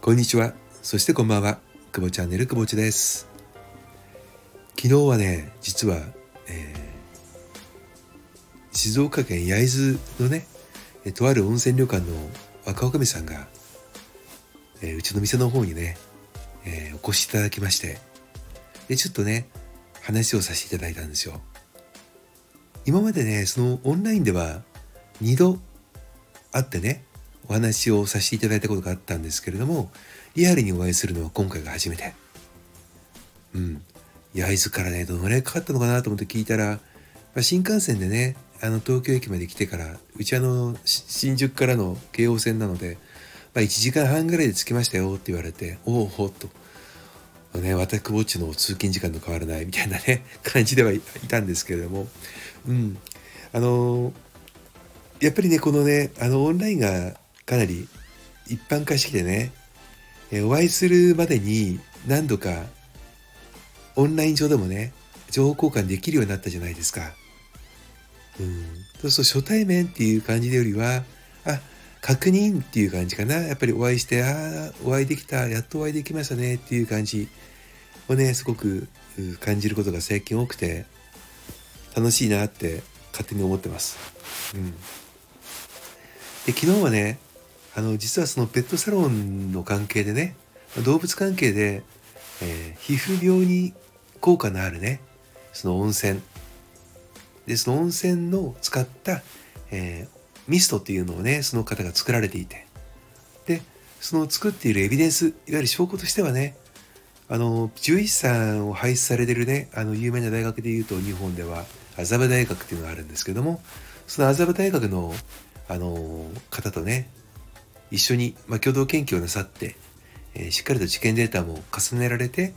こんにちは。そしてこんばんは。久保チャンネル久保地です。昨日はね実は、えー、静岡県焼津のねとある温泉旅館の若女将さんが、えー、うちの店の方にね、えー、お越しいただきましてでちょっとね話をさせていただいたんですよ。今までねそのオンラインでは2度会ってねお話をさせていただいたことがあったんですけれどもリアルにお会いするのは今回が初めてうん焼津からねどのぐらいかかったのかなと思って聞いたら、まあ、新幹線でねあの東京駅まで来てからうちあの新宿からの京王線なので、まあ、1時間半ぐらいで着きましたよって言われておおほっと。ね、私久保っちの通勤時間と変わらないみたいなね 感じではいたんですけれども、うん、あのやっぱりねこのねあのオンラインがかなり一般化してきてね、えお会いするまでに何度かオンライン上でもね情報交換できるようになったじゃないですか。うん、そうすると初対面っていう感じよりはあ確認っていう感じかな。やっぱりお会いしてああお会いできたやっとお会いできましたねっていう感じをねすごく感じることが最近多くて楽しいなって勝手に思ってます。うん、で昨日はねあの実はそのペットサロンの関係でね動物関係で、えー、皮膚病に効果のあるねその温泉。でその温泉の使った、えー、ミストっていうのをねその方が作られていて。でその作っているエビデンスいわゆる証拠としてはねあの獣医師さんを輩出されてるねあの有名な大学でいうと日本では麻布大学っていうのがあるんですけどもその麻布大学のあの方とね一緒に、まあ、共同研究をなさって、えー、しっかりと実験データも重ねられて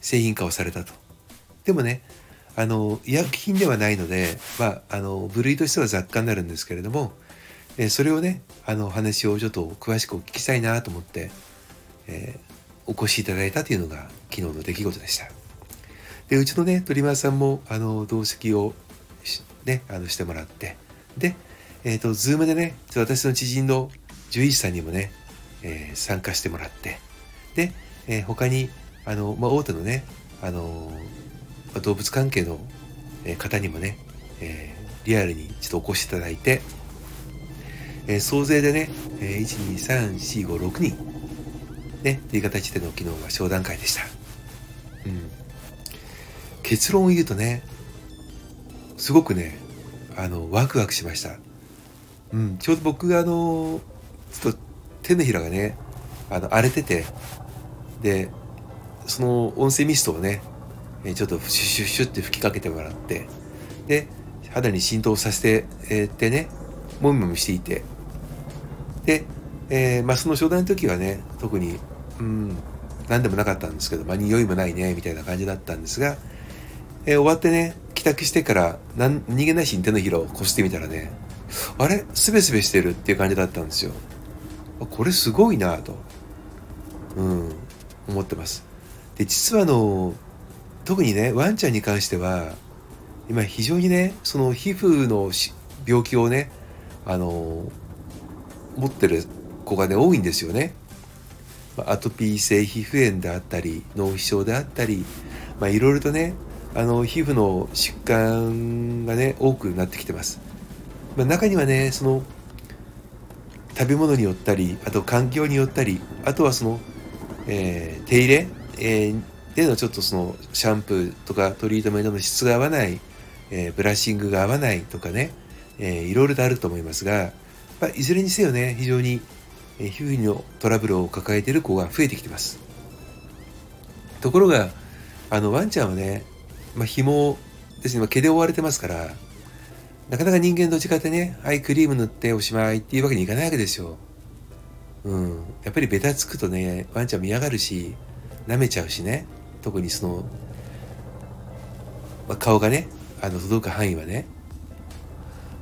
製品化をされたと。でもね、あの医薬品ではないので、まあ、あの部類としては雑貨になるんですけれども、えー、それをねあの話をちょっと詳しくお聞きしたいなと思って、えー、お越しいただいたというのが昨日の出来事でした。でうちのね鳥丸さんもあの同席をねあのしてもらってでえっ、ー、と Zoom でね私の知人の獣医師さんにもね、えー、参加してもらってで、えー、他にあの、まあ、大手のねあの、まあ、動物関係の方にもね、えー、リアルにちょっとお越しいただいて、えー、総勢でね、えー、12345人ねという形での昨日は商談会でした、うん、結論を言うとねすごくねあのワクワクしました、うん、ちょうど僕があのちょっと手のひらがねあの荒れててでその音声ミストをねちょっとシュッシュッシュッって吹きかけてもらってで肌に浸透させて、えー、ってねもみもみしていてで、えー、まあ、その初段の時はね特にうん。何でもなかったんですけど、まあ、匂いもないねみたいな感じだったんですが、えー、終わってね帰宅してから何逃げなしに手のひらをこしてみたらねあれ？すべすべしてるっていう感じだったんですよ。これすごいなと、うん、思ってます。で、実はあの、特にね、ワンちゃんに関しては、今非常にね、その皮膚の病気をね、あの、持ってる子がね、多いんですよね。アトピー性皮膚炎であったり、脳皮症であったり、いろいろとね、あの、皮膚の疾患がね、多くなってきてます。まあ、中にはね、その、食べ物によったりあと環境によったりあとはその、えー、手入れ、えー、でのちょっとそのシャンプーとかトリートメントの質が合わない、えー、ブラッシングが合わないとかね、えー、いろいろとあると思いますが、まあ、いずれにせよね非常に皮膚のトラブルを抱えている子が増えてきてますところがあのワンちゃんはね、まあ、紐ですね、まあ、毛で覆われてますからなかなか人間と違ってね、はい、クリーム塗っておしまいっていうわけにいかないわけですよ。うん。やっぱりベタつくとね、ワンちゃん見やがるし、舐めちゃうしね。特にその、まあ、顔がね、あの、届く範囲はね。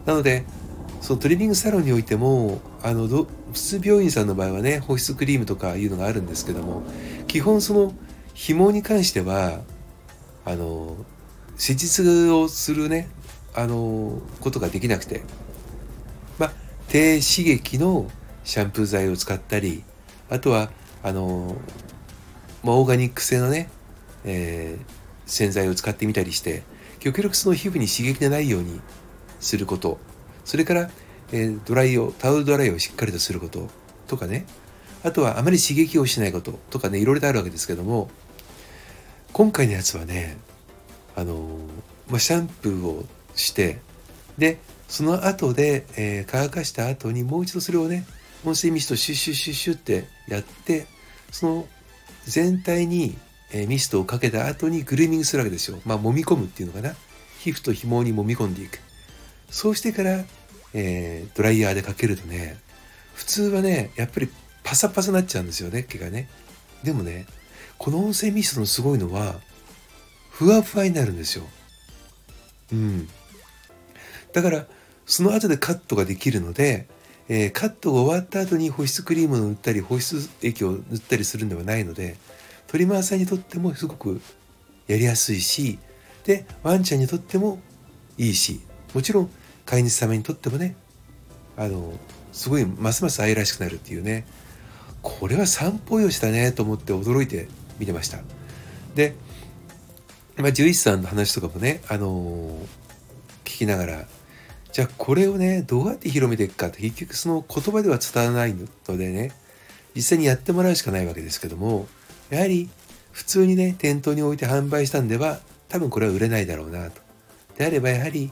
なので、そのトリミングサロンにおいても、あの、普通病院さんの場合はね、保湿クリームとかいうのがあるんですけども、基本その、紐に関しては、あの、施術をするね、あのことができなくてまあ低刺激のシャンプー剤を使ったりあとはあのまあ、オーガニック製のね、えー、洗剤を使ってみたりして極力その皮膚に刺激がないようにすること。それから、えー、ドライをタオルドライをしっかりとすることとかねあとはあまり刺激をしないこととかねいろいろとあるわけですけども今回のやつはねあのまあ、シャンプーをしてでその後で、えー、乾かした後にもう一度それをね温泉ミストシュッシュッシュッシュってやってその全体に、えミストをかけた後にグルーミングするわけですよ。まあ、揉み込むっていうのかな。皮膚と紐に揉み込んでいく。そうしてから、えー、ドライヤーでかけるとね、普通はね、やっぱりパサパサになっちゃうんですよね、毛がね。でもね、この温泉ミストのすごいのは、ふわふわになるんですよ。うん。だから、その後でカットができるので、えー、カットが終わった後に保湿クリームを塗ったり保湿液を塗ったりするんではないのでトリマーさんにとってもすごくやりやすいしでワンちゃんにとってもいいしもちろん飼い主様にとってもねあのすごいますます愛らしくなるっていうねこれは散歩よしだねと思って驚いて見てましたで、まあ、獣医師さんの話とかもねあの聞きながらじゃあこれをねどうやって広めていくかって結局その言葉では伝わらないのでね実際にやってもらうしかないわけですけどもやはり普通にね店頭に置いて販売したんでは多分これは売れないだろうなと。であればやはり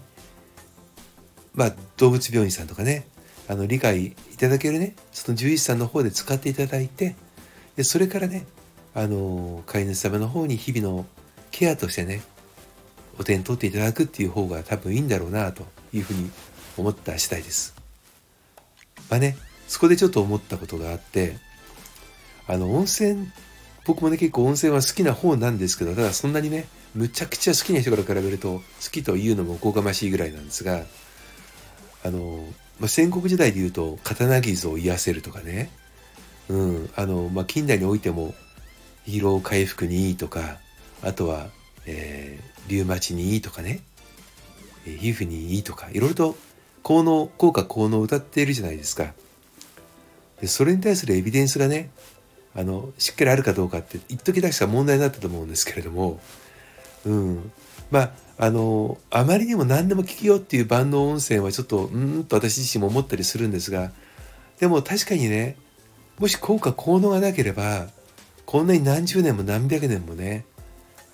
まあ動物病院さんとかねあの理解いただけるねその獣医師さんの方で使っていただいてでそれからねあの飼い主様の方に日々のケアとしてねお手に取っていただくっていう方が多分いいんだろうなというふうに思った次第です。まあね、そこでちょっと思ったことがあって、あの、温泉、僕もね、結構温泉は好きな方なんですけど、ただそんなにね、むちゃくちゃ好きな人から比べると、好きというのもおこがましいぐらいなんですが、あの、まあ、戦国時代で言うと、刀傷を癒せるとかね、うん、あの、まあ、近代においても、疲労回復にいいとか、あとは、えー、リウマチにいいとかね、皮膚にいいとか。いろいろと効能効果効能を歌っているじゃないですか。でそれに対するエビデンスがねあのしっかりあるかどうかって一時出した問題になったと思うんですけれども。うん。まああのあまりにも何でも聞きようっていう万能温泉はちょっとうんと私自身も思ったりするんですがでも確かにねもし効果効能がなければこんなに何十年も何百年もね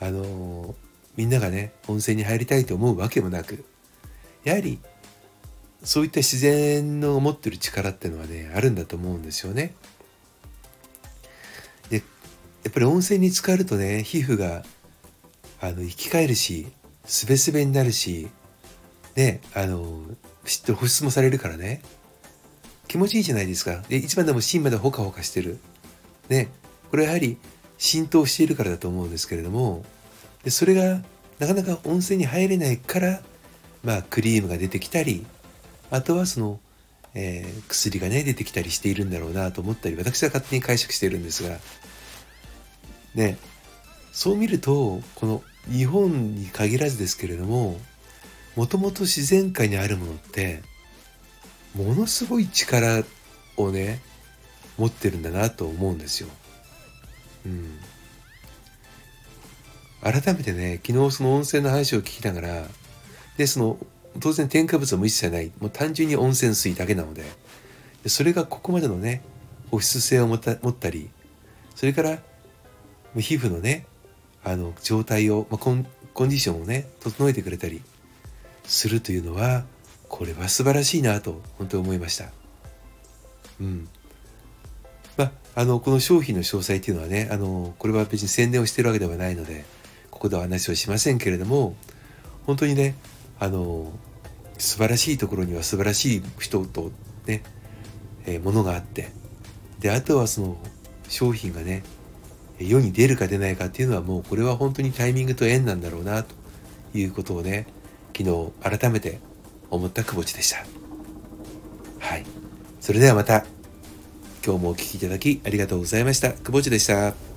あのみんながね温泉に入りたいと思うわけもなくやはりそういった自然の持ってる力っていうのはねあるんだと思うんですよね。でやっぱり温泉に浸かるとね皮膚があの生き返るしすべすべになるしねあのしっと保湿もされるからね。気持ちいいじゃないですか。で一番でも芯までほかほかしてる。ね。これはやはり浸透しているからだと思うんですけれども。でそれがなかなか温泉に入れないからまあクリームが出てきたりあとはその、えー、薬がね出てきたりしているんだろうなと思ったり私は勝手に解釈しているんですが。ね。そう見るとこの日本に限らずですけれどももともと自然界にあるものってものすごい力をね持ってるんだなと思うんですよ。うん、改めてね昨日その温泉の話を聞きながらでその当然添加物はも一切ない。もう単純に温泉水だけなので。でそれがここまでのね保湿性を持った持ったりそれから皮膚のねあの状態を、まあ、コンコンディションをね整えてくれたりするというのはこれは素晴らしいなと本当に思いました。うんまあ、あのこの商品の詳細っていうのはねあのこれは別に宣伝をしてるわけではないのでここでは話をしませんけれども本当にねあの素晴らしいところには素晴らしい人とね、え、ものがあってであとはその商品がね世に出るか出ないかっていうのはもうこれは本当にタイミングと縁なんだろうなということをね昨日改めて思った久保地でした。はい。それではまた。今日もお聴きいただきありがとうございました。久保地でした。